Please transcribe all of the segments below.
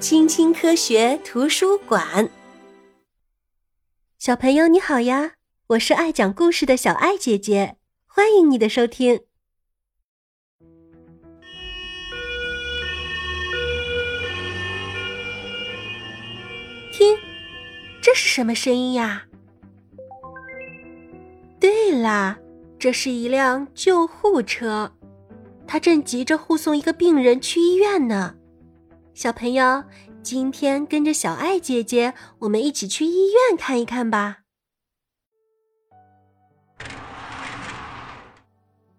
青青科学图书馆。小朋友你好呀，我是爱讲故事的小爱姐姐，欢迎你的收听。听，这是什么声音呀？对啦，这是一辆救护车，它正急着护送一个病人去医院呢。小朋友，今天跟着小爱姐姐，我们一起去医院看一看吧。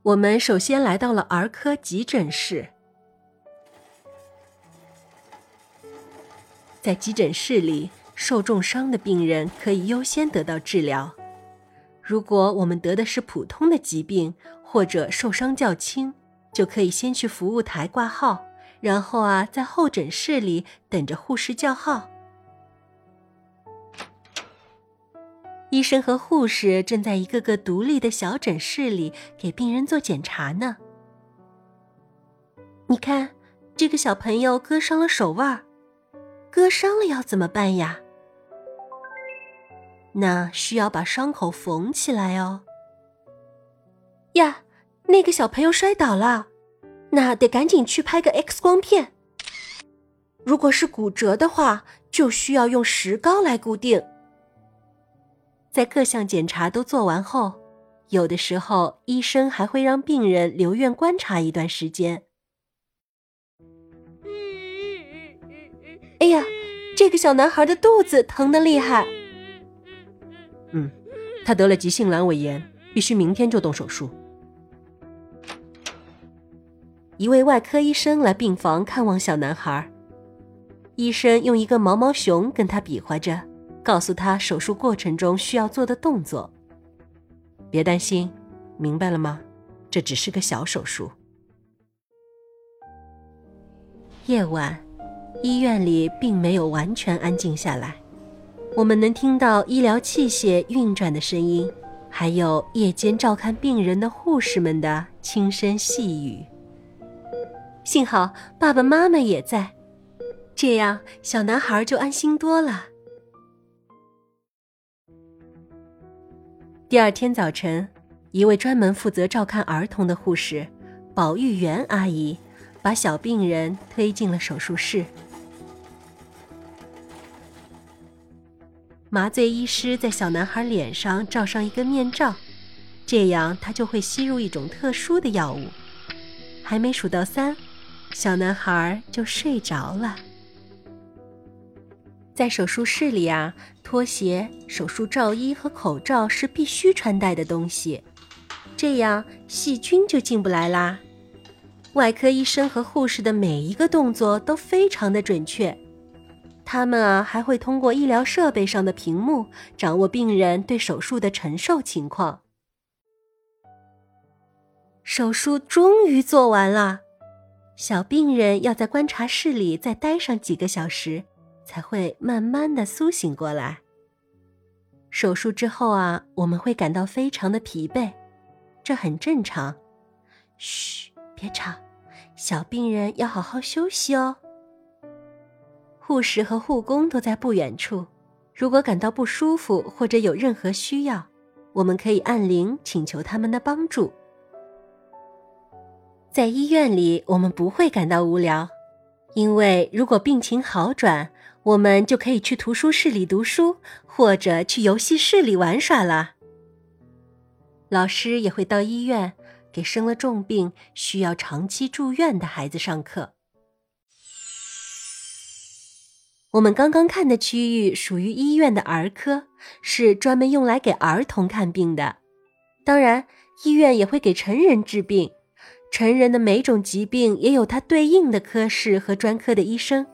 我们首先来到了儿科急诊室，在急诊室里，受重伤的病人可以优先得到治疗。如果我们得的是普通的疾病或者受伤较轻，就可以先去服务台挂号，然后啊，在候诊室里等着护士叫号。医生和护士正在一个个独立的小诊室里给病人做检查呢。你看，这个小朋友割伤了手腕，割伤了要怎么办呀？那需要把伤口缝起来哦。呀，那个小朋友摔倒了，那得赶紧去拍个 X 光片。如果是骨折的话，就需要用石膏来固定。在各项检查都做完后，有的时候医生还会让病人留院观察一段时间。哎呀，这个小男孩的肚子疼得厉害。嗯，他得了急性阑尾炎，必须明天就动手术。一位外科医生来病房看望小男孩，医生用一个毛毛熊跟他比划着，告诉他手术过程中需要做的动作。别担心，明白了吗？这只是个小手术。夜晚，医院里并没有完全安静下来。我们能听到医疗器械运转的声音，还有夜间照看病人的护士们的轻声细语。幸好爸爸妈妈也在，这样小男孩就安心多了。第二天早晨，一位专门负责照看儿童的护士——保育员阿姨，把小病人推进了手术室。麻醉医师在小男孩脸上罩上一个面罩，这样他就会吸入一种特殊的药物。还没数到三，小男孩就睡着了。在手术室里啊，拖鞋、手术罩衣和口罩是必须穿戴的东西，这样细菌就进不来啦。外科医生和护士的每一个动作都非常的准确。他们啊，还会通过医疗设备上的屏幕掌握病人对手术的承受情况。手术终于做完了，小病人要在观察室里再待上几个小时，才会慢慢的苏醒过来。手术之后啊，我们会感到非常的疲惫，这很正常。嘘，别吵，小病人要好好休息哦。护士和护工都在不远处，如果感到不舒服或者有任何需要，我们可以按铃请求他们的帮助。在医院里，我们不会感到无聊，因为如果病情好转，我们就可以去图书室里读书，或者去游戏室里玩耍了。老师也会到医院给生了重病、需要长期住院的孩子上课。我们刚刚看的区域属于医院的儿科，是专门用来给儿童看病的。当然，医院也会给成人治病，成人的每种疾病也有它对应的科室和专科的医生。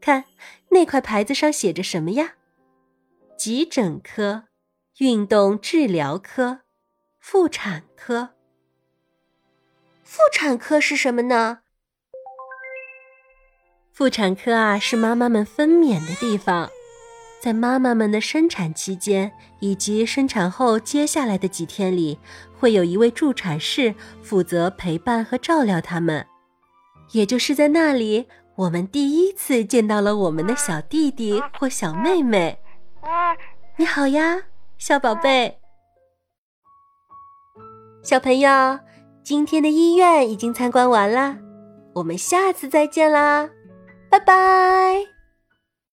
看那块牌子上写着什么呀？急诊科、运动治疗科、妇产科。妇产科是什么呢？妇产科啊，是妈妈们分娩的地方，在妈妈们的生产期间以及生产后接下来的几天里，会有一位助产士负责陪伴和照料他们。也就是在那里，我们第一次见到了我们的小弟弟或小妹妹。你好呀，小宝贝。小朋友，今天的医院已经参观完了，我们下次再见啦，拜拜。